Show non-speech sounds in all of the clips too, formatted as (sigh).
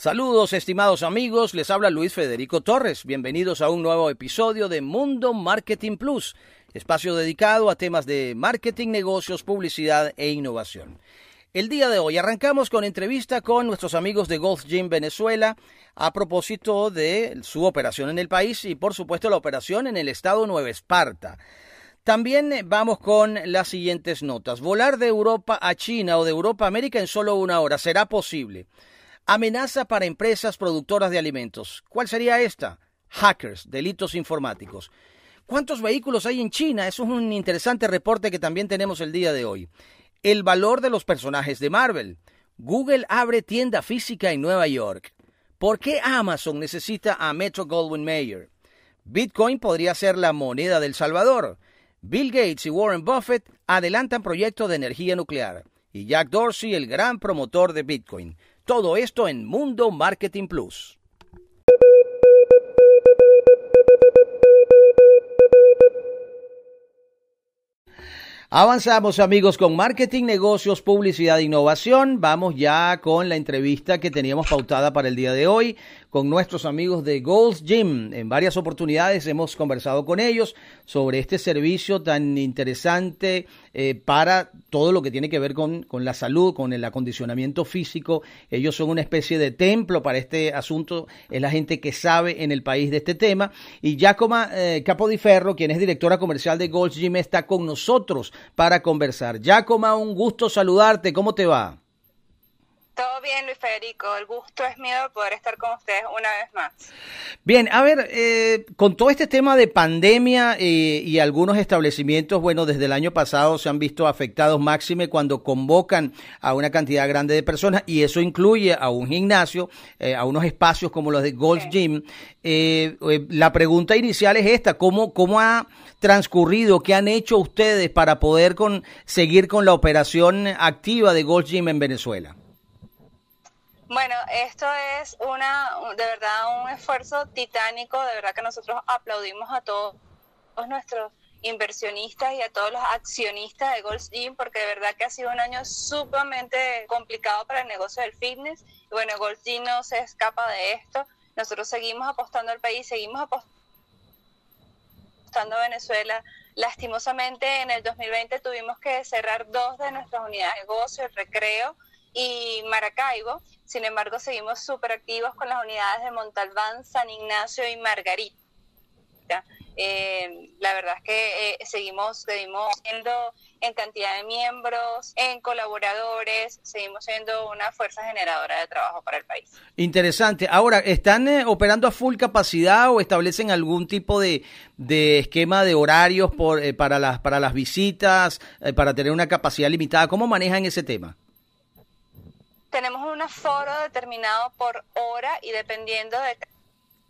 Saludos estimados amigos, les habla Luis Federico Torres. Bienvenidos a un nuevo episodio de Mundo Marketing Plus, espacio dedicado a temas de marketing, negocios, publicidad e innovación. El día de hoy arrancamos con entrevista con nuestros amigos de Golf Gym Venezuela a propósito de su operación en el país y por supuesto la operación en el estado Nueva Esparta. También vamos con las siguientes notas. Volar de Europa a China o de Europa a América en solo una hora. ¿Será posible? Amenaza para empresas productoras de alimentos. ¿Cuál sería esta? Hackers, delitos informáticos. ¿Cuántos vehículos hay en China? Eso es un interesante reporte que también tenemos el día de hoy. El valor de los personajes de Marvel. Google abre tienda física en Nueva York. ¿Por qué Amazon necesita a Metro Goldwyn Mayer? Bitcoin podría ser la moneda del Salvador. Bill Gates y Warren Buffett adelantan proyectos de energía nuclear. Y Jack Dorsey, el gran promotor de Bitcoin. Todo esto en Mundo Marketing Plus. Avanzamos amigos con marketing, negocios, publicidad e innovación. Vamos ya con la entrevista que teníamos pautada para el día de hoy con nuestros amigos de Gold's Gym. En varias oportunidades hemos conversado con ellos sobre este servicio tan interesante eh, para todo lo que tiene que ver con, la salud, con el acondicionamiento físico. Ellos son una especie de templo para este asunto. Es la gente que sabe en el país de este tema. Y Giacoma eh, Capodiferro, quien es directora comercial de Gold's Gym, está con nosotros para conversar. Giacoma, un gusto saludarte. ¿Cómo te va? Todo bien, Luis Federico. El gusto es mío de poder estar con ustedes una vez más. Bien, a ver, eh, con todo este tema de pandemia eh, y algunos establecimientos, bueno, desde el año pasado se han visto afectados máxime cuando convocan a una cantidad grande de personas y eso incluye a un gimnasio, eh, a unos espacios como los de Golf Gym. la pregunta inicial es esta, ¿cómo, cómo ha transcurrido, qué han hecho ustedes para poder con, seguir con la operación activa de Golf Gym en Venezuela? Bueno, esto es una, de verdad, un esfuerzo titánico, de verdad que nosotros aplaudimos a todos, nuestros inversionistas y a todos los accionistas de Gold's porque de verdad que ha sido un año sumamente complicado para el negocio del fitness. Bueno, Gold's no se escapa de esto. Nosotros seguimos apostando al país, seguimos apostando a Venezuela. Lastimosamente en el 2020 tuvimos que cerrar dos de nuestras unidades de negocio, el recreo y Maracaibo. Sin embargo, seguimos súper activos con las unidades de Montalbán, San Ignacio y Margarita. Eh, la verdad es que eh, seguimos, seguimos siendo en cantidad de miembros, en colaboradores, seguimos siendo una fuerza generadora de trabajo para el país. Interesante. Ahora, ¿están eh, operando a full capacidad o establecen algún tipo de, de esquema de horarios por, para, las, para las visitas, para tener una capacidad limitada? ¿Cómo manejan ese tema? Tenemos un aforo determinado por hora y dependiendo de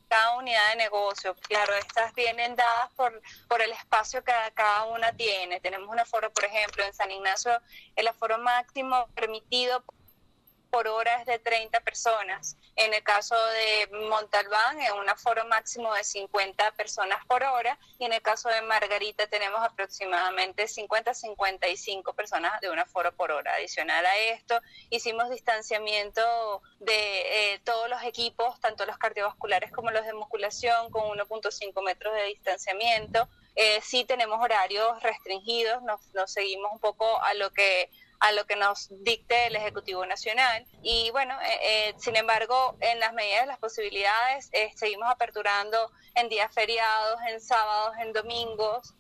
cada unidad de negocio. Claro, estas vienen dadas por, por el espacio que cada una tiene. Tenemos un aforo, por ejemplo, en San Ignacio, el aforo máximo permitido por hora es de 30 personas. En el caso de Montalbán, es un aforo máximo de 50 personas por hora. Y en el caso de Margarita, tenemos aproximadamente 50 55 personas de un aforo por hora. Adicional a esto, hicimos distanciamiento de eh, todos los equipos, tanto los cardiovasculares como los de musculación, con 1.5 metros de distanciamiento. Eh, sí tenemos horarios restringidos, nos seguimos un poco a lo que a lo que nos dicte el Ejecutivo Nacional. Y bueno, eh, eh, sin embargo, en las medidas de las posibilidades, eh, seguimos aperturando en días feriados, en sábados, en domingos,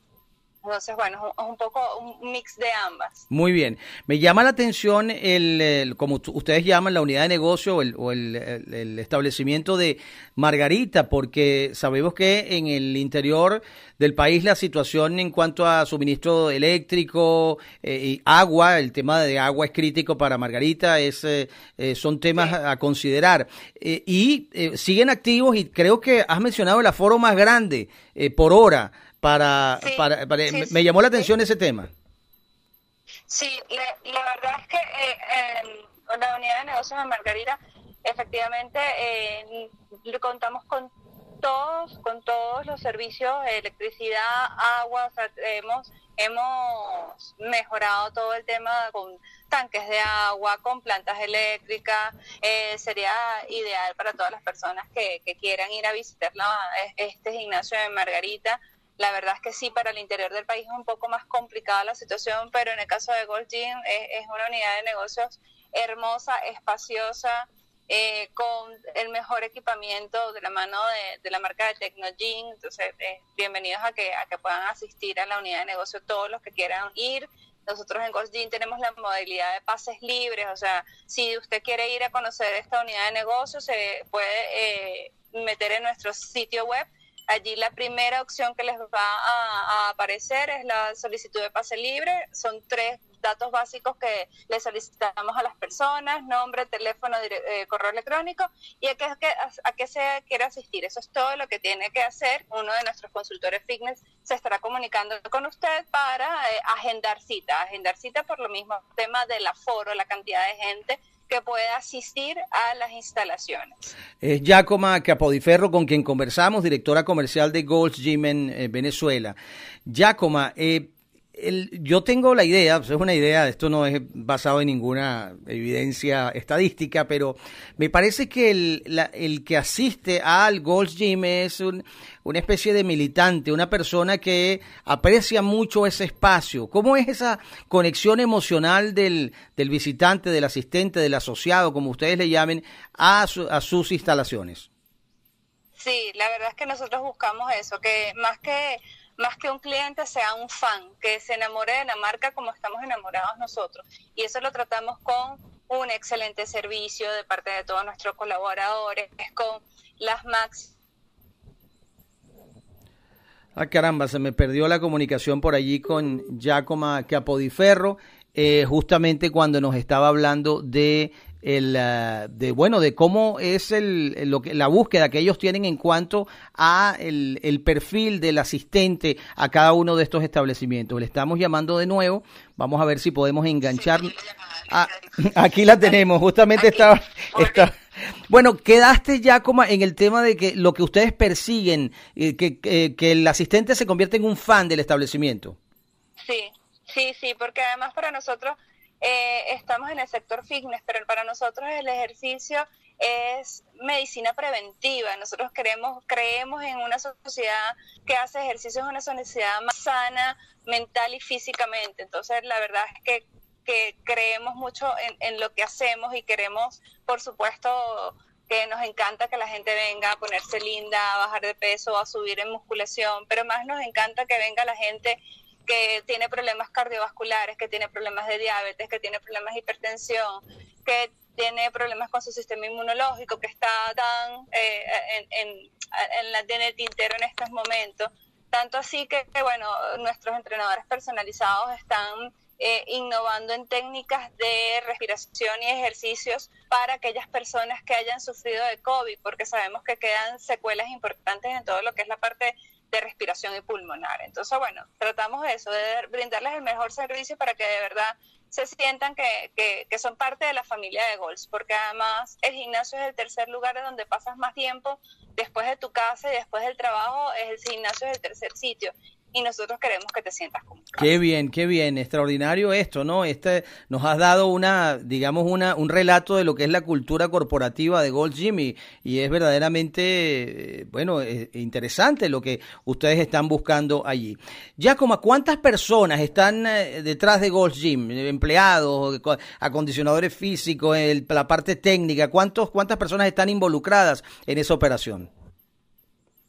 entonces, bueno, es un poco un mix de ambas. Muy bien. Me llama la atención, el, como ustedes llaman, la unidad de negocio o, el, el, establecimiento de Margarita, porque sabemos que en el interior del país la situación en cuanto a suministro eléctrico eh, y agua, el tema de agua es crítico para Margarita, es, eh, eh, son temas a considerar. y siguen activos y creo que has mencionado el aforo más grande por hora para, para, me, llamó la atención ese tema. Sí, la, verdad es que eh, la unidad de negocios de Margarita, efectivamente, eh, contamos con todos, con todos los servicios, electricidad, agua, hemos, hemos mejorado todo el tema con tanques de agua, con plantas eléctricas. Eh, sería ideal para todas las personas que, quieran ir a visitar este gimnasio de Margarita. La verdad es que sí, para el interior del país es un poco más complicada la situación, pero en el caso de Gold Gym es una unidad de negocios hermosa, espaciosa, eh, con el mejor equipamiento de la mano de, la marca de Tecnogym. Entonces, eh, bienvenidos a que, a que puedan asistir a la unidad de negocio todos los que quieran ir. Nosotros en GoldGym tenemos la modalidad de pases libres, o sea, si usted quiere ir a conocer esta unidad de negocio, se puede eh, meter en nuestro sitio web Allí la primera opción que les va a, aparecer es la solicitud de pase libre. Son tres datos básicos que le solicitamos a las personas, nombre, teléfono, eh, correo electrónico y a qué, a qué se quiere asistir. Eso es todo lo que tiene que hacer. Uno de nuestros consultores fitness se estará comunicando con usted para eh, agendar cita. Agendar cita por lo mismo tema del aforo, la cantidad de gente que pueda asistir a las instalaciones. Es Giacoma Capodiferro con quien conversamos, directora comercial de Gold's Gym en eh, Venezuela. Giacoma, eh, yo tengo la idea, es una idea, esto no es basado en ninguna evidencia estadística, pero me parece que el, que asiste al Gold's Gym es una especie de militante, una persona que aprecia mucho ese espacio. ¿Cómo es esa conexión emocional del, del visitante, del asistente, del asociado, como ustedes le llamen, a, a sus instalaciones? Sí, la verdad es que nosotros buscamos eso, que más que más que un cliente sea un fan, que se enamore de la marca como estamos enamorados nosotros. Y eso lo tratamos con un excelente servicio de parte de todos nuestros colaboradores, con las Max. Ah, caramba, se me perdió la comunicación por allí con Giacomo Capodiferro, eh, justamente cuando nos estaba hablando de el, ah, de bueno de cómo es el, lo que, la búsqueda que ellos tienen en cuanto a el, el, perfil del asistente a cada uno de estos establecimientos. Le estamos llamando de nuevo, vamos a ver si podemos enganchar. Ah, aquí la tenemos, justamente estaba, está, bueno, quedaste ya como en el tema de que lo que ustedes persiguen, eh, que, que el asistente se convierte en un fan del establecimiento. Sí, sí, sí, porque además para nosotros eh, estamos en el sector fitness, pero para nosotros el ejercicio es medicina preventiva. Nosotros queremos, creemos en una sociedad que hace ejercicio, es una sociedad más sana mental y físicamente. Entonces, la verdad es que, que creemos mucho en, en lo que hacemos y queremos, por supuesto, que nos encanta que la gente venga a ponerse linda, a bajar de peso, a subir en musculación, pero más nos encanta que venga la gente que tiene problemas cardiovasculares, que tiene problemas de diabetes, que tiene problemas de hipertensión, que tiene problemas con su sistema inmunológico, que está tan eh, en, en, la, en el tintero en estos momentos. Tanto así que, bueno, nuestros entrenadores personalizados están eh, innovando en técnicas de respiración y ejercicios para aquellas personas que hayan sufrido de COVID, porque sabemos que quedan secuelas importantes en todo lo que es la parte de respiración y pulmonar. Entonces, bueno, tratamos eso, de brindarles el mejor servicio para que de verdad se sientan que, que, son parte de la familia de Golds, porque además el gimnasio es el tercer lugar donde pasas más tiempo después de tu casa y después del trabajo, el gimnasio es el tercer sitio y nosotros queremos que te sientas como Qué bien, qué bien, extraordinario esto, ¿no? Este nos has dado una, digamos, una, un relato de lo que es la cultura corporativa de Gold Gym y, es verdaderamente, eh, bueno, eh, interesante lo que ustedes están buscando allí. Ya como cuántas personas están eh, detrás de Gold Gym, empleados, acondicionadores físicos, la parte técnica, ¿cuántos, cuántas personas están involucradas en esa operación?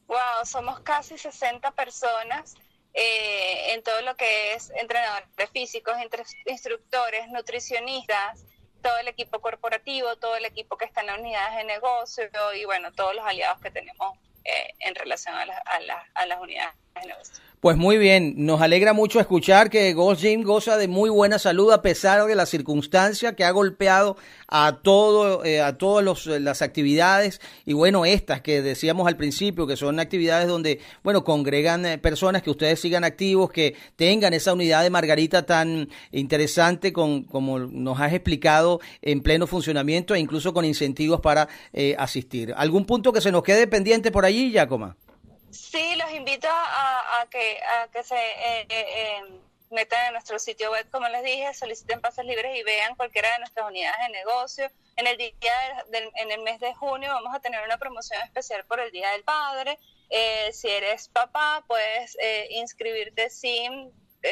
Wow, somos casi 60 personas eh, en todo lo que es entrenadores físicos, instructores, nutricionistas, todo el equipo corporativo, todo el equipo que está en las unidades de negocio y bueno, todos los aliados que tenemos eh, en relación a, a, las unidades de negocio. Pues muy bien, nos alegra mucho escuchar que Ghost Gym goza de muy buena salud a pesar de la circunstancia que ha golpeado a todo, eh, a todas eh, las actividades y bueno, estas que decíamos al principio, que son actividades donde, bueno, congregan eh, personas que ustedes sigan activos, que tengan esa unidad de Margarita tan interesante con, como nos has explicado, en pleno funcionamiento e incluso con incentivos para asistir. ¿Algún punto que se nos quede pendiente por allí, Giacoma? Sí, los invito a, que, a que se eh, eh, em, metan en nuestro sitio web, como les dije, soliciten pases libres y vean cualquiera de nuestras unidades de negocio. En el día en el mes de junio vamos a tener una promoción especial por el Día del Padre. Eh, si eres papá, puedes inscribirte sin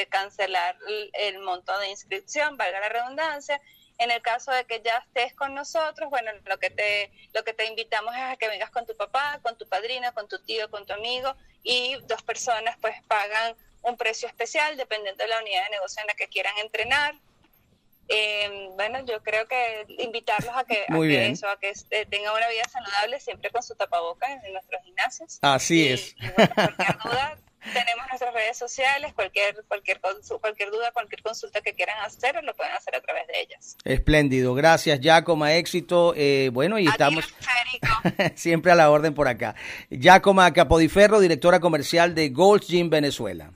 cancelar el monto de inscripción, valga la redundancia en el caso de que ya estés con nosotros, bueno, lo que te lo que te invitamos es a que vengas con tu papá, con tu padrina, con tu tío, con tu amigo y dos personas pues pagan un precio especial dependiendo de la unidad de negocio en la que quieran entrenar. Eh, bueno, yo creo que invitarlos a que, eso, a que este, tengan una vida saludable siempre con su tapabocas en nuestros gimnasios. Así es. cualquier duda, tenemos nuestras redes sociales, cualquier, cualquier, cualquier duda, cualquier consulta que quieran hacer, lo pueden hacer a través de ellas. Espléndido, gracias Giacoma, éxito. Eh, bueno, y estamos (laughs) siempre a la orden por acá. Giacoma Capodiferro, directora comercial de Gold Gym Venezuela.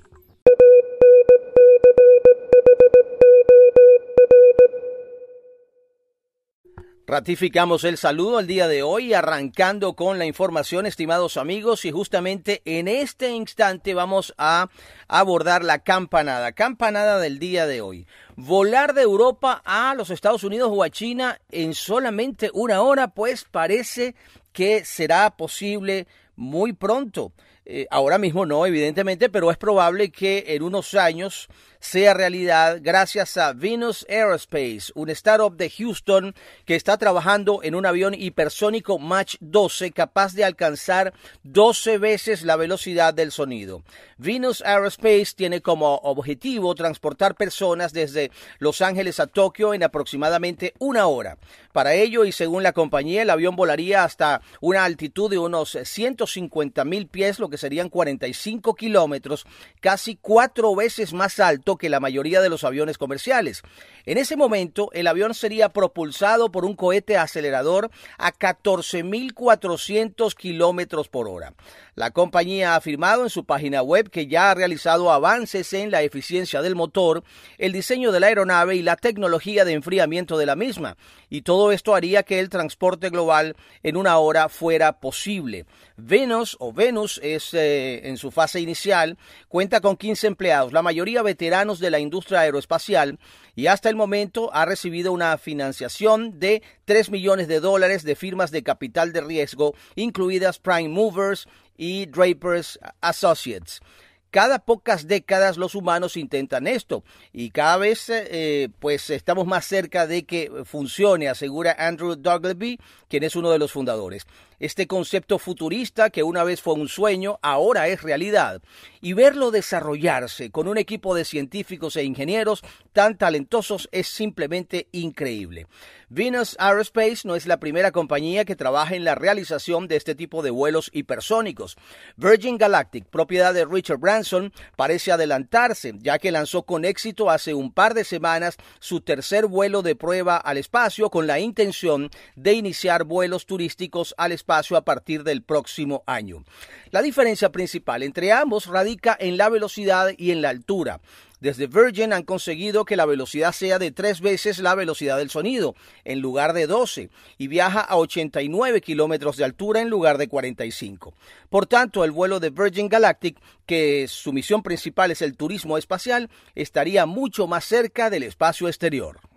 Ratificamos el saludo al día de hoy, arrancando con la información, estimados amigos, y justamente en este instante vamos a abordar la campanada, campanada del día de hoy. Volar de Europa a los Estados Unidos o a China en solamente una hora, pues parece que será posible muy pronto. Eh, ahora mismo no, evidentemente, pero es probable que en unos años sea realidad gracias a Venus Aerospace, un startup de Houston que está trabajando en un avión hipersónico Mach 12 capaz de alcanzar 12 veces la velocidad del sonido. Venus Aerospace tiene como objetivo transportar personas desde Los Ángeles a Tokio en aproximadamente una hora. Para ello, y según la compañía, el avión volaría hasta una altitud de unos 150 mil pies, lo que serían 45 kilómetros, casi cuatro veces más alto que la mayoría de los aviones comerciales. En ese momento, el avión sería propulsado por un cohete acelerador a 14.400 kilómetros por hora. La compañía ha afirmado en su página web que ya ha realizado avances en la eficiencia del motor, el diseño de la aeronave y la tecnología de enfriamiento de la misma, y todo esto haría que el transporte global en una hora fuera posible. Venus o Venus es eh, en su fase inicial, cuenta con 15 empleados, la mayoría veteranos de la industria aeroespacial, y hasta el momento ha recibido una financiación de 3 millones de dólares de firmas de capital de riesgo, incluidas Prime Movers, y Drapers Associates. Cada pocas décadas los humanos intentan esto y cada vez eh, pues estamos más cerca de que funcione, asegura Andrew Dougleby, quien es uno de los fundadores. Este concepto futurista que una vez fue un sueño, ahora es realidad. Y verlo desarrollarse con un equipo de científicos e ingenieros tan talentosos es simplemente increíble. Venus Aerospace no es la primera compañía que trabaja en la realización de este tipo de vuelos hipersónicos. Virgin Galactic, propiedad de Richard Branson, parece adelantarse, ya que lanzó con éxito hace un par de semanas su tercer vuelo de prueba al espacio con la intención de iniciar vuelos turísticos al espacio a partir del próximo año. La diferencia principal entre ambos radica en la velocidad y en la altura. Desde Virgin han conseguido que la velocidad sea de tres veces la velocidad del sonido, en lugar de 12, y viaja a 89 kilómetros de altura en lugar de 45. Por tanto, el vuelo de Virgin Galactic, que su misión principal es el turismo espacial, estaría mucho más cerca del espacio exterior.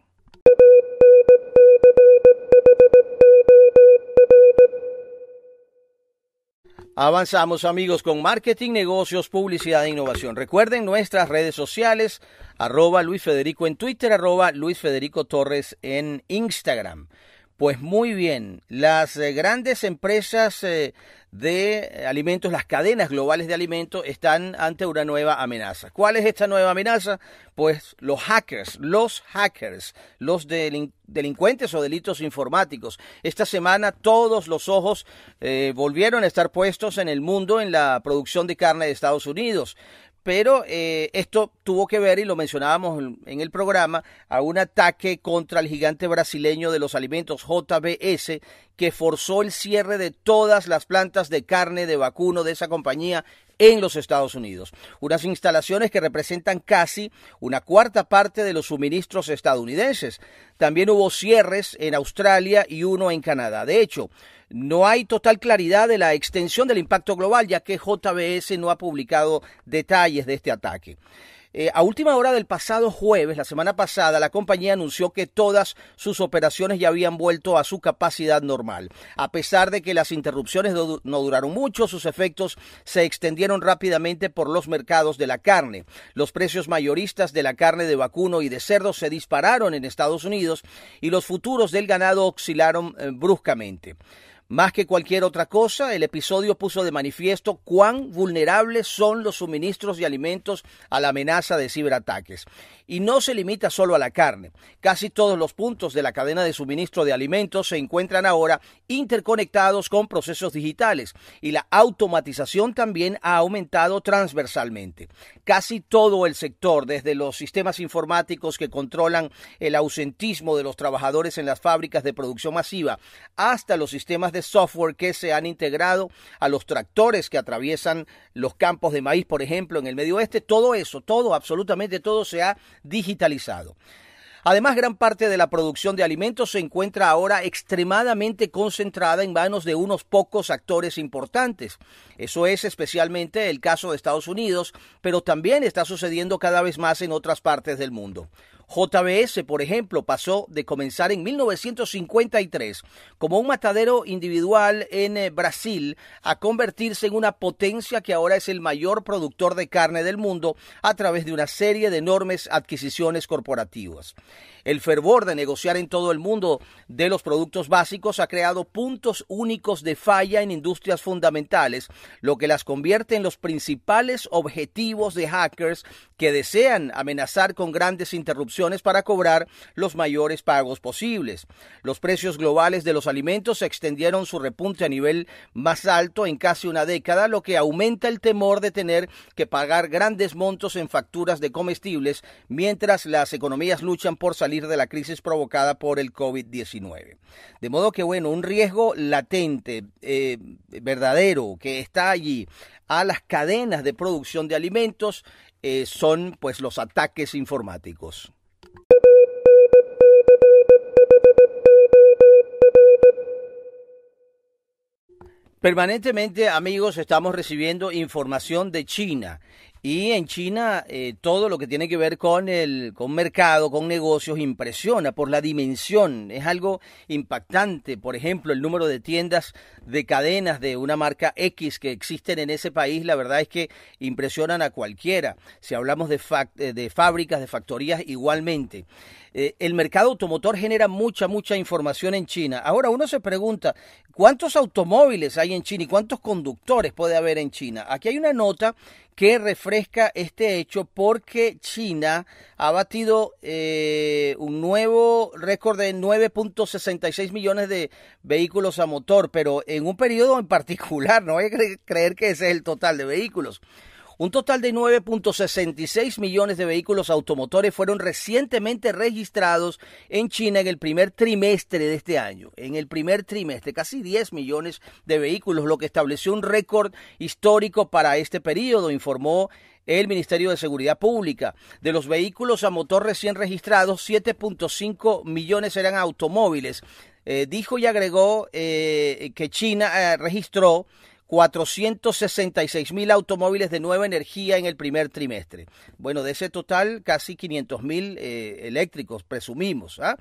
Avanzamos amigos con marketing, negocios, publicidad e innovación. Recuerden nuestras redes sociales, arroba Luis Federico en Twitter, arroba Luis Federico Torres en Instagram. Pues muy bien, las eh, grandes empresas eh, de alimentos, las cadenas globales de alimentos están ante una nueva amenaza. ¿Cuál es esta nueva amenaza? Pues los hackers, los hackers, los delincuentes o delitos informáticos. Esta semana todos los ojos eh, volvieron a estar puestos en el mundo en la producción de carne de Estados Unidos pero eh, esto tuvo que ver, y lo mencionábamos en el programa, a un ataque contra el gigante brasileño de los alimentos JBS, que forzó el cierre de todas las plantas de carne de vacuno de esa compañía en los Estados Unidos. Unas instalaciones que representan casi una cuarta parte de los suministros estadounidenses. También hubo cierres en Australia y uno en Canadá. De hecho, no hay total claridad de la extensión del impacto global, ya que JBS no ha publicado detalles de este ataque. Eh, a última hora del pasado jueves, la semana pasada, la compañía anunció que todas sus operaciones ya habían vuelto a su capacidad normal. A pesar de que las interrupciones no duraron mucho, sus efectos se extendieron rápidamente por los mercados de la carne. Los precios mayoristas de la carne de vacuno y de cerdo se dispararon en Estados Unidos y los futuros del ganado oscilaron eh, bruscamente. Más que cualquier otra cosa, el episodio puso de manifiesto cuán vulnerables son los suministros de alimentos a la amenaza de ciberataques. Y no se limita solo a la carne. Casi todos los puntos de la cadena de suministro de alimentos se encuentran ahora interconectados con procesos digitales y la automatización también ha aumentado transversalmente. Casi todo el sector, desde los sistemas informáticos que controlan el ausentismo de los trabajadores en las fábricas de producción masiva, hasta los sistemas de software que se han integrado a los tractores que atraviesan los campos de maíz, por ejemplo, en el medio oeste, todo eso, todo, absolutamente todo se ha digitalizado. Además, gran parte de la producción de alimentos se encuentra ahora extremadamente concentrada en manos de unos pocos actores importantes. Eso es especialmente el caso de Estados Unidos, pero también está sucediendo cada vez más en otras partes del mundo. JBS, por ejemplo, pasó de comenzar en 1953 como un matadero individual en eh, Brasil a convertirse en una potencia que ahora es el mayor productor de carne del mundo a través de una serie de enormes adquisiciones corporativas. El fervor de negociar en todo el mundo de los productos básicos ha creado puntos únicos de falla en industrias fundamentales, lo que las convierte en los principales objetivos de hackers que desean amenazar con grandes interrupciones para cobrar los mayores pagos posibles. Los precios globales de los alimentos extendieron su repunte a nivel más alto en casi una década, lo que aumenta el temor de tener que pagar grandes montos en facturas de comestibles mientras las economías luchan por salir de la crisis provocada por el COVID-19. De modo que, bueno, un riesgo latente, eh, verdadero, que está allí a las cadenas de producción de alimentos eh, son pues los ataques informáticos. Permanentemente, amigos, estamos recibiendo información de China y en China eh, todo lo que tiene que ver con el con mercado, con negocios, impresiona por la dimensión. Es algo impactante. Por ejemplo, el número de tiendas de cadenas de una marca X que existen en ese país, la verdad es que impresionan a cualquiera. Si hablamos de, eh, de fábricas, de factorías, igualmente. Eh, el mercado automotor genera mucha, mucha información en China. Ahora uno se pregunta, ¿cuántos automóviles hay en China y cuántos conductores puede haber en China? Aquí hay una nota que refresca este hecho porque China ha batido eh, un nuevo récord de 9.66 millones de vehículos a motor, pero en un periodo en particular, (laughs) no hay que creer que ese es el total de vehículos. Un total de 9.66 millones de vehículos automotores fueron recientemente registrados en China en el primer trimestre de este año. En el primer trimestre, casi 10 millones de vehículos, lo que estableció un récord histórico para este periodo, informó el Ministerio de Seguridad Pública. De los vehículos a motor recién registrados, 7.5 millones eran automóviles. Eh, dijo y agregó eh, que China eh, registró 466 mil automóviles de nueva energía en el primer trimestre. Bueno, de ese total, casi 500 mil eh, eléctricos, presumimos. ¿ah?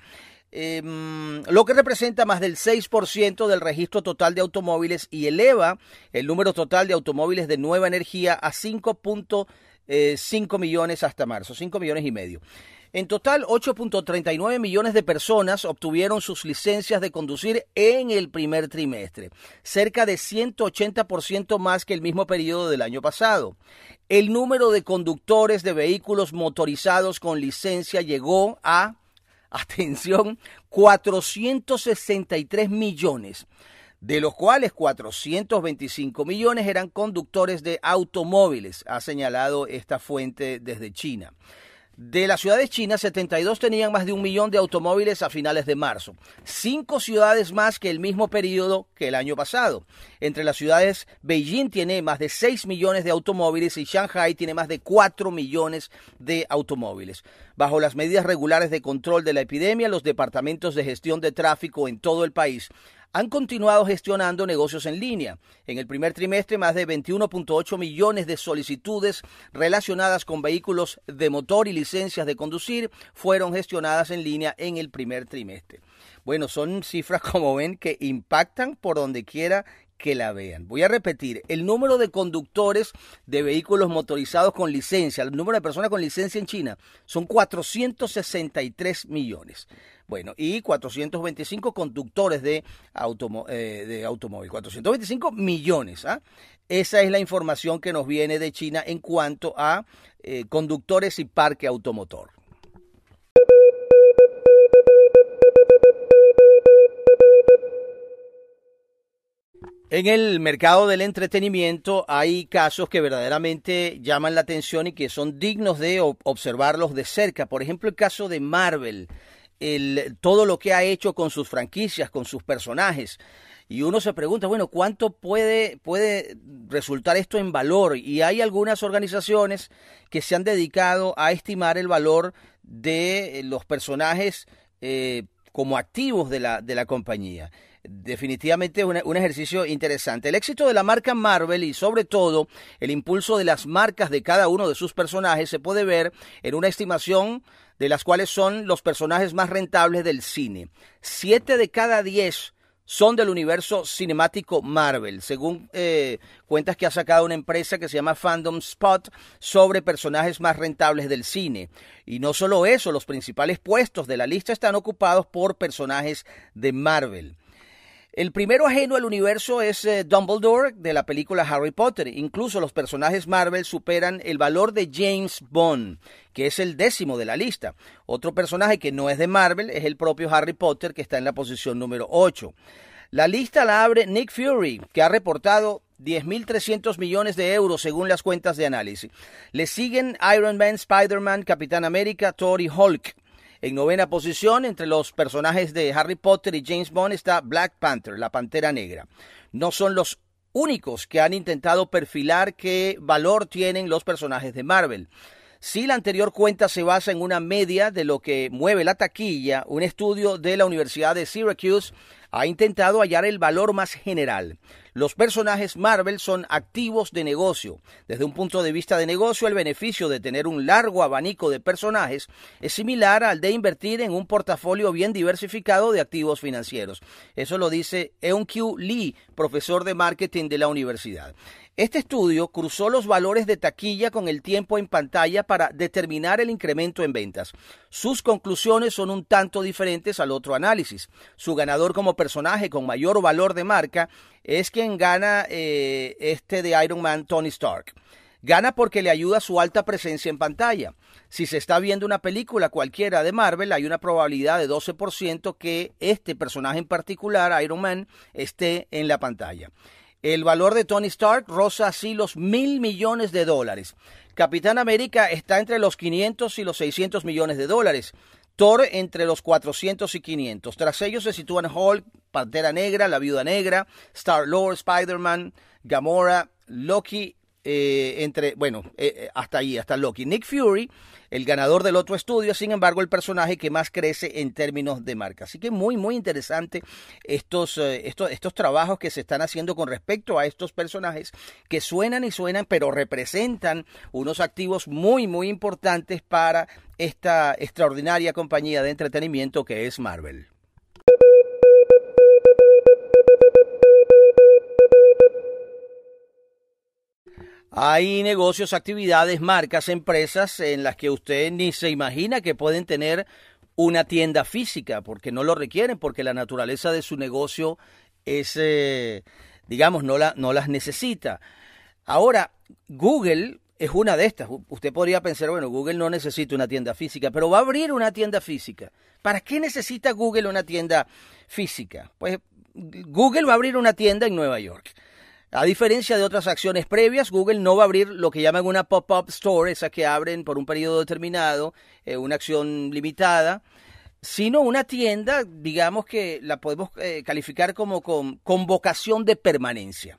Em, lo que representa más del 6% del registro total de automóviles y eleva el número total de automóviles de nueva energía a 5.5 eh, millones hasta marzo, 5 millones y medio. En total, 8.39 millones de personas obtuvieron sus licencias de conducir en el primer trimestre, cerca de 180% más que el mismo periodo del año pasado. El número de conductores de vehículos motorizados con licencia llegó a, (laughs) atención, 463 millones de los cuales 425 millones eran conductores de automóviles, ha señalado esta fuente desde China. De las ciudades chinas, 72 tenían más de un millón de automóviles a finales de marzo, cinco ciudades más que el mismo periodo que el año pasado. Entre las ciudades, Beijing tiene más de 6 millones de automóviles y Shanghai tiene más de 4 millones de automóviles. Bajo las medidas regulares de control de la epidemia, los departamentos de gestión de tráfico en todo el país han continuado gestionando negocios en línea. En el primer trimestre, más de 21.8 millones de solicitudes relacionadas con vehículos de motor y licencias de conducir fueron gestionadas en línea en el primer trimestre. Bueno, son (laughs) cifras, como ven, que impactan por donde quiera que la vean. Voy a repetir, el número de conductores de vehículos motorizados con licencia, el número de personas con licencia en China son 463 millones. Bueno, y 425 conductores de, eh, de automóvil, 425 millones. ¿ah? Esa es la información que nos viene de China en cuanto a eh, conductores y parque automotor. En el mercado del entretenimiento hay casos que verdaderamente llaman la atención y que son dignos de observarlos de cerca. Por ejemplo, el caso de Marvel, el, todo lo que ha hecho con sus franquicias, con sus personajes. Y uno se pregunta, bueno, ¿cuánto puede, puede resultar esto en valor? Y hay algunas organizaciones que se han dedicado a estimar el valor de los personajes eh, como activos de la, de la compañía definitivamente es un, ejercicio interesante. El éxito de la marca Marvel y sobre todo el impulso de las marcas de cada uno de sus personajes se puede ver en una estimación de las cuales son los personajes más rentables del cine. Siete de cada diez son del universo cinemático Marvel, según eh, cuentas que ha sacado una empresa que se llama Fandom Spot sobre personajes más rentables del cine. Y no solo eso, los principales puestos de la lista están ocupados por personajes de Marvel. El primero ajeno al universo es eh, Dumbledore de la película Harry Potter. Incluso los personajes Marvel superan el valor de James Bond, que es el décimo de la lista. Otro personaje que no es de Marvel es el propio Harry Potter, que está en la posición número 8. La lista la abre Nick Fury, que ha reportado 10.300 millones de euros según las cuentas de análisis. Le siguen Iron Man, Spider-Man, Capitán América, Thor y Hulk. En novena posición, entre los personajes de Harry Potter y James Bond, está Black Panther, la Pantera Negra. No son los únicos que han intentado perfilar qué valor tienen los personajes de Marvel. Si la anterior cuenta se basa en una media de lo que mueve la taquilla, un estudio de la Universidad de Syracuse ha intentado hallar el valor más general. Los personajes Marvel son activos de negocio. Desde un punto de vista de negocio, el beneficio de tener un largo abanico de personajes es similar al de invertir en un portafolio bien diversificado de activos financieros. Eso lo dice Eun-Kyu Lee, profesor de marketing de la universidad. Este estudio cruzó los valores de taquilla con el tiempo en pantalla para determinar el incremento en ventas. Sus conclusiones son un tanto diferentes al otro análisis. Su ganador como personaje con mayor valor de marca es quien gana eh, este de Iron Man, Tony Stark. Gana porque le ayuda su alta presencia en pantalla. Si se está viendo una película cualquiera de Marvel, hay una probabilidad de 12% que este personaje en particular, Iron Man, esté en la pantalla. El valor de Tony Stark roza así los mil millones de dólares. Capitán América está entre los 500 y los 600 millones de dólares. Thor entre los 400 y 500. Tras ellos se sitúan Hulk, Pantera Negra, La Viuda Negra, Star-Lord, Spider-Man, Gamora, Loki, eh, entre, bueno, eh, eh, hasta ahí, hasta Loki. Nick Fury el ganador del otro estudio, sin embargo, el personaje que más crece en términos de marca. Así que muy, muy interesante estos, eh, estos, estos trabajos que se están haciendo con respecto a estos personajes que suenan y suenan, pero representan unos activos muy, muy importantes para esta extraordinaria compañía de entretenimiento que es Marvel. Hay negocios, actividades, marcas, empresas en las que usted ni se imagina que pueden tener una tienda física, porque no lo requieren, porque la naturaleza de su negocio es, eh, digamos, no, la, no las necesita. Ahora, Google es una de estas. Usted podría pensar, bueno, Google no necesita una tienda física, pero va a abrir una tienda física. ¿Para qué necesita Google una tienda física? Pues Google va a abrir una tienda en Nueva York. A diferencia de otras acciones previas, Google no va a abrir lo que llaman una pop-up store, esa que abren por un periodo determinado, eh, una acción limitada, sino una tienda, digamos que la podemos eh, calificar como con, vocación de permanencia.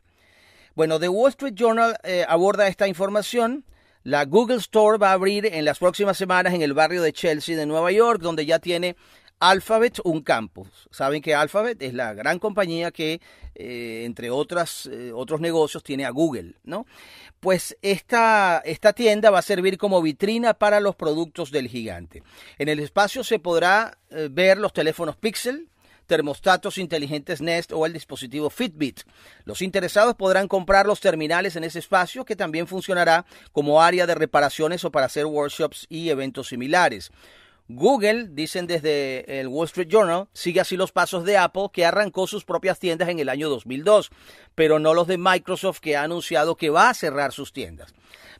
Bueno, The Wall Street Journal eh, aborda esta información. La Google Store va a abrir en las próximas semanas en el barrio de Chelsea de Nueva York, donde ya tiene Alphabet un campus. Saben que Alphabet es la gran compañía que, eh, entre eh, otros negocios, tiene a Google, ¿no? Pues esta, esta tienda va a servir como vitrina para los productos del gigante. En el espacio se podrá eh, ver los teléfonos Pixel, termostatos inteligentes Nest o el dispositivo Fitbit. Los interesados podrán comprar los terminales en ese espacio que también funcionará como área de reparaciones o para hacer workshops y eventos similares. Google, dicen desde el Wall Street Journal, sigue así los pasos de Apple, que arrancó sus propias tiendas en el año 2002, pero no los de Microsoft, que ha anunciado que va a cerrar sus tiendas.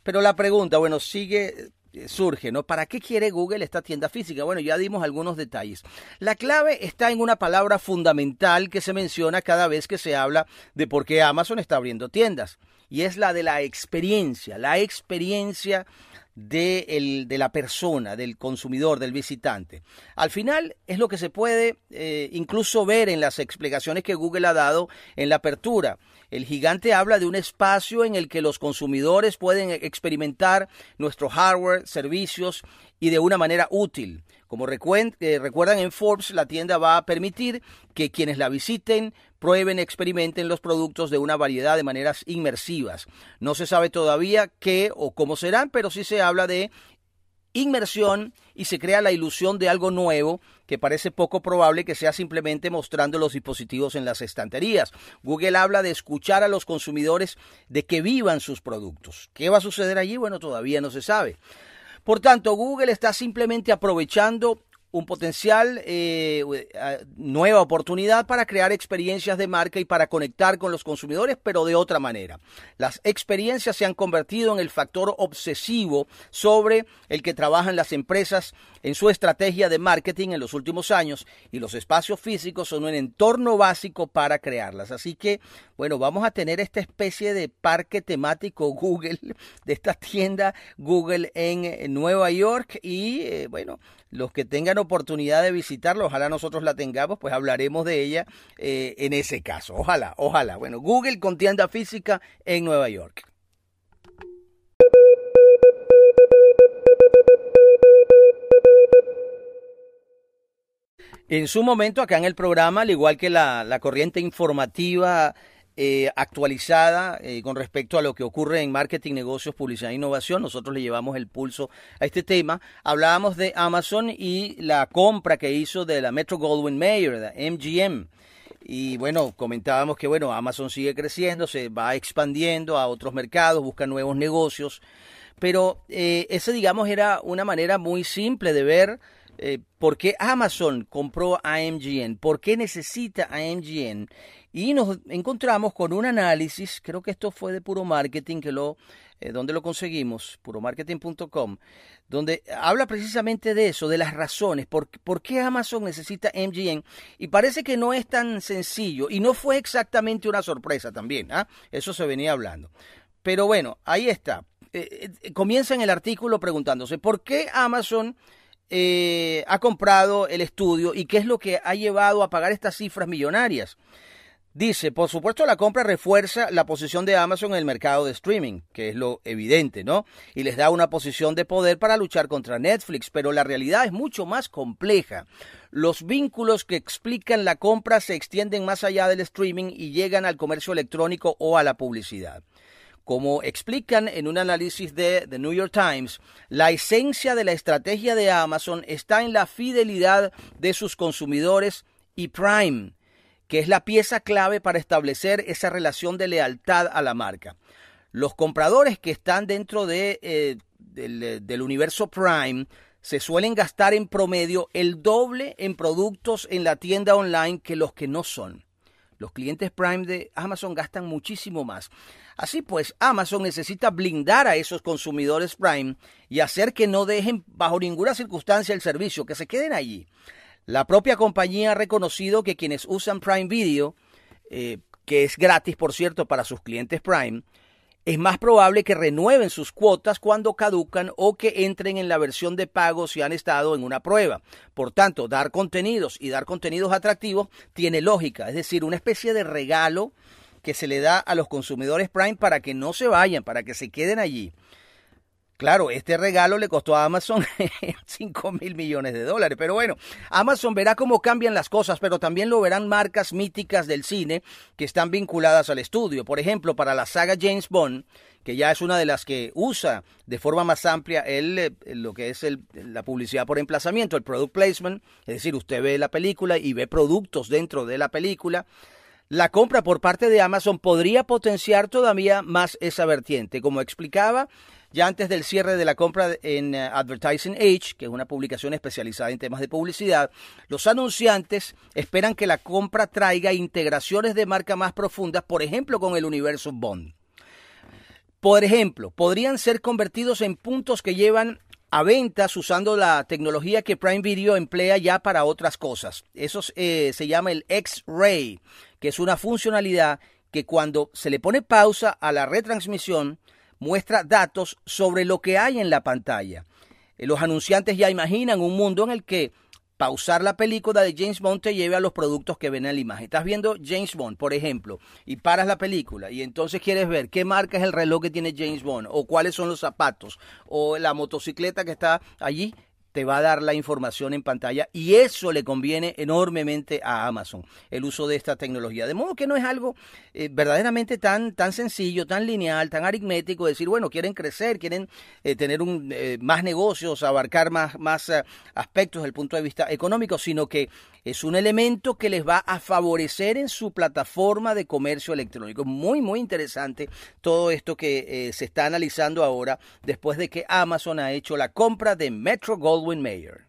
Pero la pregunta, bueno, sigue eh, surge, ¿no? ¿Para qué quiere Google esta tienda física? Bueno, ya dimos algunos detalles. La clave está en una palabra fundamental que se menciona cada vez que se habla de por qué Amazon está abriendo tiendas, y es la de la experiencia, la experiencia de, de, la persona, del consumidor, del visitante. Al final es lo que se puede eh, incluso ver en las explicaciones que Google ha dado en la apertura. El gigante habla de un espacio en el que los consumidores pueden experimentar nuestro hardware, servicios y de una manera útil. Como eh, recuerdan en Forbes, la tienda va a permitir que quienes la visiten prueben, experimenten los productos de una variedad de maneras inmersivas. No se sabe todavía qué o cómo serán, pero sí se habla de inmersión y se crea la ilusión de algo nuevo que parece poco probable que sea simplemente mostrando los dispositivos en las estanterías. Google habla de escuchar a los consumidores de que vivan sus productos. ¿Qué va a suceder allí? Bueno, todavía no se sabe. Por tanto, Google está simplemente aprovechando un potencial, eh, nueva oportunidad para crear experiencias de marca y para conectar con los consumidores, pero de otra manera. Las experiencias se han convertido en el factor obsesivo sobre el que trabajan las empresas en su estrategia de marketing en los últimos años y los espacios físicos son un entorno básico para crearlas. Así que, bueno, vamos a tener esta especie de parque temático (laughs) Google, de esta tienda Google en Nueva York y, eh, bueno, los que tengan oportunidad de visitarlo, ojalá nosotros la tengamos, pues hablaremos de ella eh, en ese caso. Ojalá, ojalá. Bueno, Google con tienda física en Nueva York. En su momento, acá en el programa, al igual que la, la corriente informativa eh, actualizada eh, con respecto a lo que ocurre en marketing, negocios, publicidad e innovación. Nosotros le llevamos el pulso a este tema. Hablábamos de Amazon y la compra que hizo de la Metro Goldwyn Mayer, la MGM. Y bueno, comentábamos que bueno, Amazon sigue creciendo, se va expandiendo a otros mercados, busca nuevos negocios. Pero eh, esa, digamos, era una manera muy simple de ver eh, por qué Amazon compró a MGN, por qué necesita a MGN y nos encontramos con un análisis, creo que esto fue de Puro Marketing, que lo, eh, donde lo conseguimos, puromarketing.com, donde habla precisamente de eso, de las razones, por, por qué Amazon necesita MGN. Y parece que no es tan sencillo, y no fue exactamente una sorpresa también, ¿ah? eso se venía hablando. Pero bueno, ahí está. Eh, eh, comienza en el artículo preguntándose, ¿por qué Amazon... ha comprado el estudio y qué es lo que ha llevado a pagar estas cifras millonarias. Dice, por supuesto la compra refuerza la posición de Amazon en el mercado de streaming, que es lo evidente, ¿no? Y les da una posición de poder para luchar contra Netflix, pero la realidad es mucho más compleja. Los vínculos que explican la compra se extienden más allá del streaming y llegan al comercio electrónico o a la publicidad. Como explican en un análisis de The New York Times, la esencia de la estrategia de Amazon está en la fidelidad de sus consumidores y Prime que es la pieza clave para establecer esa relación de lealtad a la marca. Los compradores que están dentro de, eh, del, universo Prime se suelen gastar en promedio el doble en productos en la tienda online que los que no son. Los clientes Prime de Amazon gastan muchísimo más. Así pues, Amazon necesita blindar a esos consumidores Prime y hacer que no dejen bajo ninguna circunstancia el servicio, que se queden allí. La propia compañía ha reconocido que quienes usan Prime Video eh, que es gratis, por cierto, para sus clientes Prime, es más probable que renueven sus cuotas cuando caducan o que entren en la versión de pago si han estado en una prueba. Por tanto, dar contenidos y dar contenidos atractivos tiene lógica, es decir, una especie de regalo que se le da a los consumidores Prime para que no se vayan, para que se queden allí. Claro, este regalo le costó a Amazon (laughs) 5 mil millones de dólares, pero bueno, Amazon verá cómo cambian las cosas, pero también lo verán marcas míticas del cine que están vinculadas al estudio. Por ejemplo, para la saga James Bond, que ya es una de las que usa de forma más amplia el, eh, lo que es el, la publicidad por emplazamiento, el product placement, es decir, usted ve la película y ve productos dentro de la película. La compra por parte de Amazon podría potenciar todavía más esa vertiente. Como explicaba, ya antes del cierre de la compra en eh, Advertising Age, que es una publicación especializada en temas de publicidad, los anunciantes esperan que la compra traiga integraciones de marca más profundas, por ejemplo, con el universo Bond. Por ejemplo, podrían ser convertidos en puntos que llevan a ventas usando la tecnología que Prime Video emplea ya para otras cosas. Eso eh, se llama el X-Ray, que es una funcionalidad que cuando se le pone pausa a la retransmisión, muestra datos sobre lo que hay en la pantalla. Eh, los anunciantes ya imaginan un mundo en el que pausar la película de James Bond te lleve a los productos que ven en la imagen. Estás viendo James Bond, por ejemplo, y paras la película y entonces quieres ver qué marca es el reloj que tiene James Bond o cuáles son los zapatos o la motocicleta que está allí te va a dar la información en pantalla y eso le conviene enormemente a Amazon, el uso de esta tecnología. De modo que no es algo eh, verdaderamente tan, tan sencillo, tan lineal, tan aritmético, decir, bueno, quieren crecer, quieren eh, tener un, eh, más negocios, abarcar más, más aspectos desde el punto de vista económico, sino que es un elemento que les va a favorecer en su plataforma de comercio electrónico. Muy, muy interesante todo esto que se está analizando ahora después de que Amazon ha hecho la compra de Metro Mayer.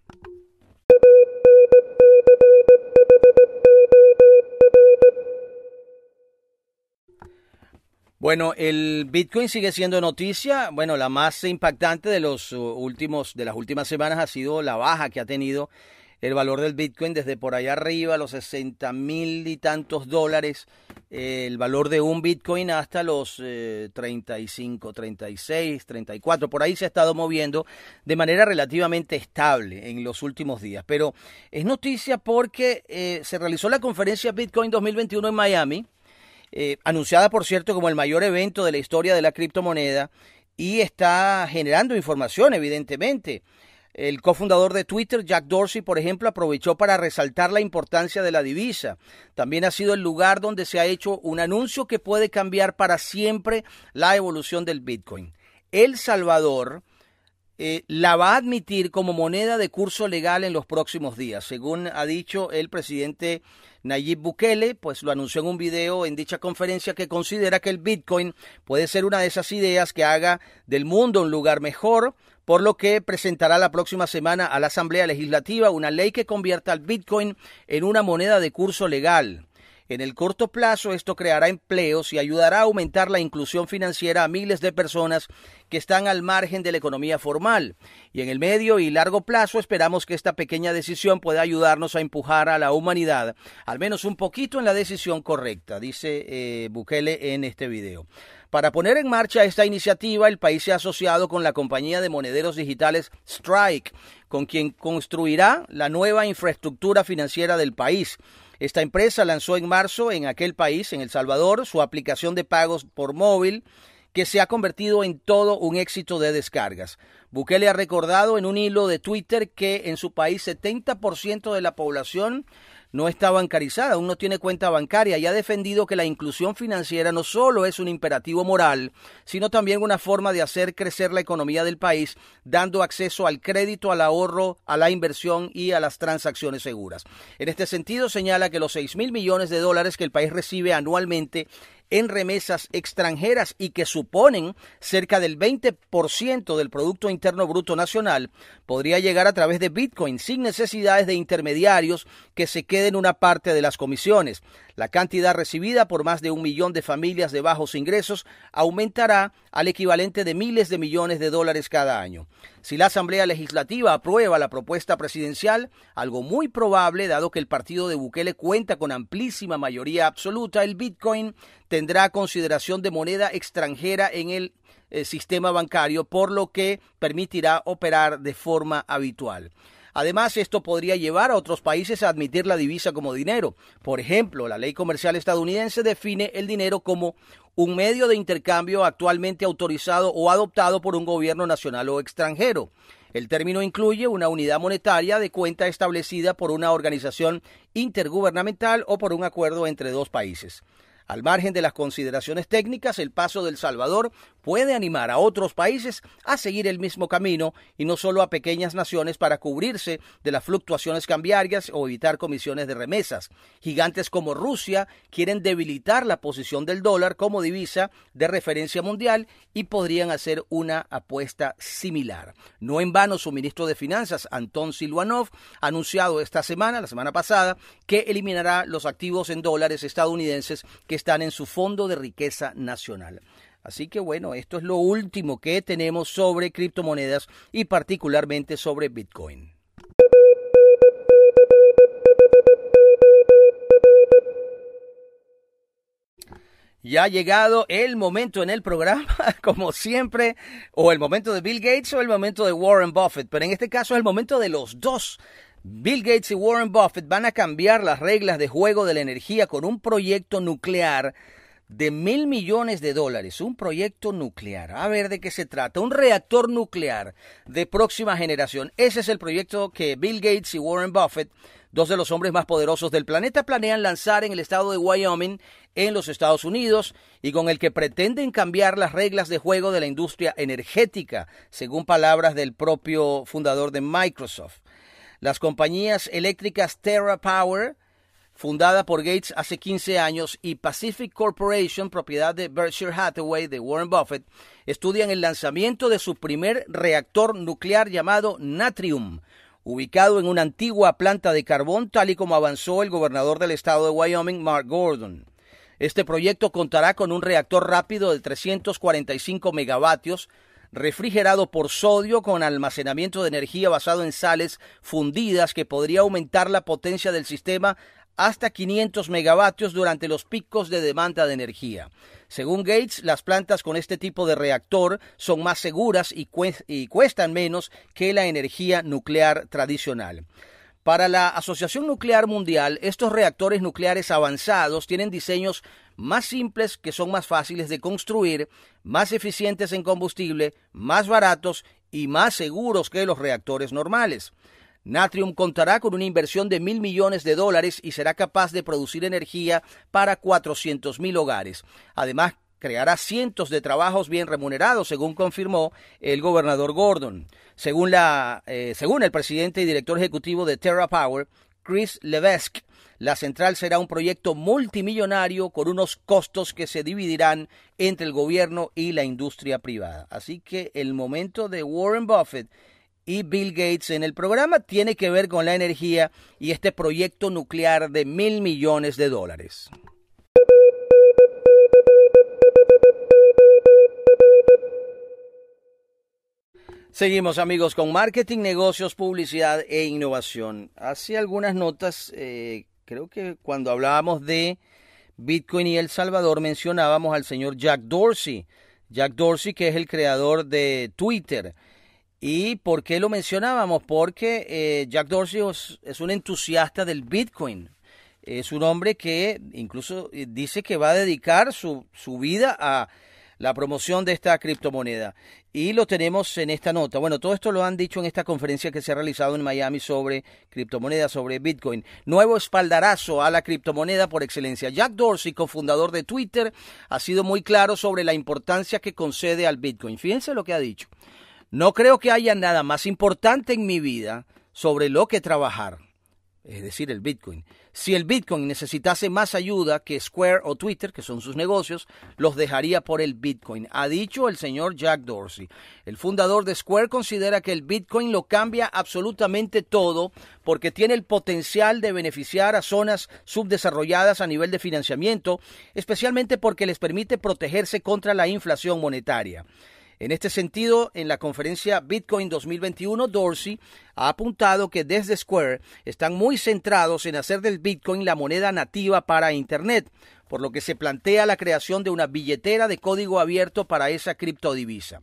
Bueno, el Bitcoin sigue siendo noticia. Bueno, la más impactante de los uh, últimos de las últimas semanas ha sido la baja que ha tenido el valor del Bitcoin desde por allá arriba, los 60 mil y tantos dólares, el valor de un Bitcoin hasta los 35, 36, 34, por ahí se ha estado moviendo de manera relativamente estable en los últimos días. Pero es noticia porque eh, se realizó la conferencia Bitcoin 2021 en Miami eh, anunciada por cierto como el mayor evento de la historia de la criptomoneda y está generando información evidentemente. El cofundador de Twitter, Jack Dorsey, por ejemplo, aprovechó para resaltar la importancia de la divisa. También ha sido el lugar donde se ha hecho un anuncio que puede cambiar para siempre la evolución del Bitcoin. El Salvador eh, la va a admitir como moneda de curso legal en los próximos días, según ha dicho el presidente Nayib Bukele, pues lo anunció en un video en dicha conferencia que considera que el Bitcoin puede ser una de esas ideas que haga del mundo un lugar mejor, por lo que presentará la próxima semana a la Asamblea Legislativa una ley que convierta al Bitcoin en una moneda de curso legal. En el corto plazo esto creará empleos y ayudará a aumentar la inclusión financiera a miles de personas que están al margen de la economía formal. Y en el medio y largo plazo esperamos que esta pequeña decisión pueda ayudarnos a empujar a la humanidad al menos un poquito en la decisión correcta, dice eh, Bukele en este video. Para poner en marcha esta iniciativa, el país se ha asociado con la compañía de monederos digitales Strike, con quien construirá la nueva infraestructura financiera del país. Esta empresa lanzó en marzo en aquel país, en El Salvador, su aplicación de pagos por móvil que se ha convertido en todo un éxito de descargas. Bukele ha recordado en un hilo de Twitter que en su país 70% de la población no está bancarizada, aún no tiene cuenta bancaria y ha defendido que la inclusión financiera no solo es un imperativo moral, sino también una forma de hacer crecer la economía del país, dando acceso al crédito, al ahorro, a la inversión y a las transacciones seguras. En este sentido, señala que los 6 mil millones de dólares que el país recibe anualmente en remesas extranjeras y que suponen cerca del 20% del Producto Interno Bruto Nacional, podría llegar a través de Bitcoin sin necesidades de intermediarios que se queden una parte de las comisiones. La cantidad recibida por más de un millón de familias de bajos ingresos aumentará al equivalente de miles de millones de dólares cada año. Si la Asamblea Legislativa aprueba la propuesta presidencial, algo muy probable, dado que el partido de Bukele cuenta con amplísima mayoría absoluta, el Bitcoin tendrá consideración de moneda extranjera en el eh, sistema bancario, por lo que permitirá operar de forma habitual. Además, esto podría llevar a otros países a admitir la divisa como dinero. Por ejemplo, la ley comercial estadounidense define el dinero como un medio de intercambio actualmente autorizado o adoptado por un gobierno nacional o extranjero. El término incluye una unidad monetaria de cuenta establecida por una organización intergubernamental o por un acuerdo entre dos países. Al margen de las consideraciones técnicas, el paso del Salvador puede animar a otros países a seguir el mismo camino y no solo a pequeñas naciones para cubrirse de las fluctuaciones cambiarias o evitar comisiones de remesas. Gigantes como Rusia quieren debilitar la posición del dólar como divisa de referencia mundial y podrían hacer una apuesta similar. No en vano su ministro de Finanzas, Anton Silvanov, ha anunciado esta semana, la semana pasada, que eliminará los activos en dólares estadounidenses que están en su fondo de riqueza nacional. Así que bueno, esto es lo último que tenemos sobre criptomonedas y particularmente sobre Bitcoin. Ya ha llegado el momento en el programa, (laughs) como siempre, o el momento de Bill Gates o el momento de Warren Buffett, pero en este caso es el momento de los dos. Bill Gates y Warren Buffett van a cambiar las reglas de juego de la energía con un proyecto nuclear de mil millones de dólares, un proyecto nuclear. A ver de qué se trata. Un reactor nuclear de próxima generación. Ese es el proyecto que Bill Gates y Warren Buffett, dos de los hombres más poderosos del planeta, planean lanzar en el estado de Wyoming, en los Estados Unidos, y con el que pretenden cambiar las reglas de juego de la industria energética, según palabras del propio fundador de Microsoft. Las compañías eléctricas Terra Power, fundada por Gates hace 15 años, y Pacific Corporation, propiedad de Berkshire Hathaway de Warren Buffett, estudian el lanzamiento de su primer reactor nuclear llamado Natrium, ubicado en una antigua planta de carbón, tal y como avanzó el gobernador del estado de Wyoming, Mark Gordon. Este proyecto contará con un reactor rápido de 345 megavatios, refrigerado por sodio con almacenamiento de energía basado en sales fundidas que podría aumentar la potencia del sistema hasta 500 megavatios durante los picos de demanda de energía. Según Gates, las plantas con este tipo de reactor son más seguras y, y cuestan menos que la energía nuclear tradicional. Para la Asociación Nuclear Mundial, estos reactores nucleares avanzados tienen diseños más simples que son más fáciles de construir, más eficientes en combustible, más baratos y más seguros que los reactores normales. Natrium contará con una inversión de mil millones de dólares y será capaz de producir energía para 400 mil hogares. Además, creará cientos de trabajos bien remunerados, según confirmó el gobernador Gordon. Según, eh, según el presidente y director ejecutivo de Terra Power, Chris Levesque, la central será un proyecto multimillonario con unos costos que se dividirán entre el gobierno y la industria privada. Así que el momento de Warren Buffett y Bill Gates en el programa tiene que ver con la energía y este proyecto nuclear de mil millones de dólares. Seguimos amigos con marketing, negocios, publicidad e innovación. Hace algunas notas eh, creo que cuando hablábamos de Bitcoin y El Salvador mencionábamos al señor Jack Dorsey. Jack Dorsey, que es el creador de Twitter. ¿Y por qué lo mencionábamos? Porque eh, Jack Dorsey es, un entusiasta del Bitcoin. Es un hombre que incluso eh, dice que va a dedicar su, su vida a la promoción de esta criptomoneda. Y lo tenemos en esta nota. Bueno, todo esto lo han dicho en esta conferencia que se ha realizado en Miami sobre criptomonedas, sobre Bitcoin. Nuevo espaldarazo a la criptomoneda por excelencia. Jack Dorsey, cofundador de Twitter, ha sido muy claro sobre la importancia que concede al Bitcoin. Fíjense lo que ha dicho. No creo que haya nada más importante en mi vida sobre lo que trabajar. Es decir, el Bitcoin. Si el Bitcoin necesitase más ayuda que Square o Twitter, que son sus negocios, los dejaría por el Bitcoin, ha dicho el señor Jack Dorsey. El fundador de Square considera que el Bitcoin lo cambia absolutamente todo porque tiene el potencial de beneficiar a zonas subdesarrolladas a nivel de financiamiento, especialmente porque les permite protegerse contra la inflación monetaria. En este sentido, en la conferencia Bitcoin 2021, Dorsey ha apuntado que desde Square están muy centrados en hacer del Bitcoin la moneda nativa para Internet, por lo que se plantea la creación de una billetera de código abierto para esa criptodivisa.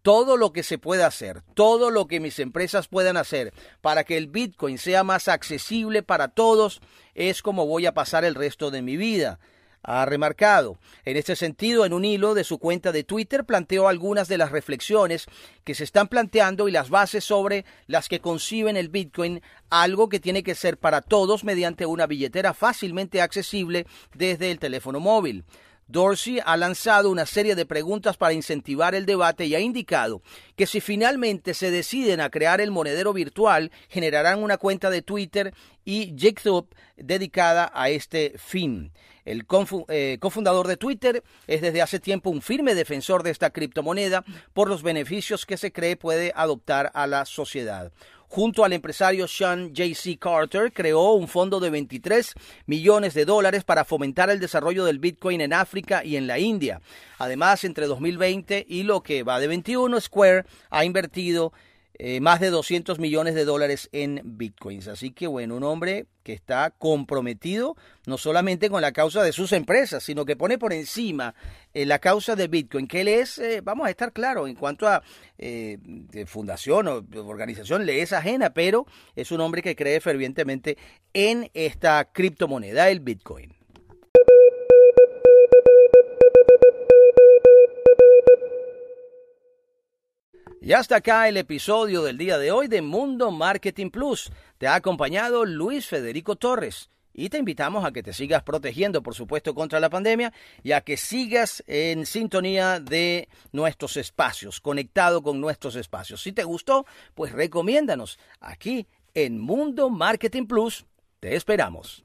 Todo lo que se pueda hacer, todo lo que mis empresas puedan hacer para que el Bitcoin sea más accesible para todos, es como voy a pasar el resto de mi vida ha remarcado. En este sentido, en un hilo de su cuenta de Twitter planteó algunas de las reflexiones que se están planteando y las bases sobre las que conciben el Bitcoin, algo que tiene que ser para todos mediante una billetera fácilmente accesible desde el teléfono móvil. Dorsey ha lanzado una serie de preguntas para incentivar el debate y ha indicado que si finalmente se deciden a crear el monedero virtual, generarán una cuenta de Twitter y Jigsaw dedicada a este fin. El eh, cofundador de Twitter es desde hace tiempo un firme defensor de esta criptomoneda por los beneficios que se cree puede adoptar a la sociedad junto al empresario Sean J.C. Carter, creó un fondo de 23 millones de dólares para fomentar el desarrollo del Bitcoin en África y en la India. Además, entre 2020 y lo que va de 21, Square ha invertido eh, más de 200 millones de dólares en bitcoins. Así que bueno, un hombre que está comprometido no solamente con la causa de sus empresas, sino que pone por encima eh, la causa de Bitcoin, que él es, eh, vamos a estar claros, en cuanto a fundación o organización, le es ajena, pero es un hombre que cree fervientemente en esta criptomoneda, el Bitcoin. Y hasta acá el episodio del día de hoy de Mundo Marketing Plus. Te ha acompañado Luis Federico Torres. Y te invitamos a que te sigas protegiendo, por supuesto, contra la pandemia y a que sigas en sintonía de nuestros espacios, conectado con nuestros espacios. Si te gustó, pues recomiéndanos aquí en Mundo Marketing Plus. Te esperamos.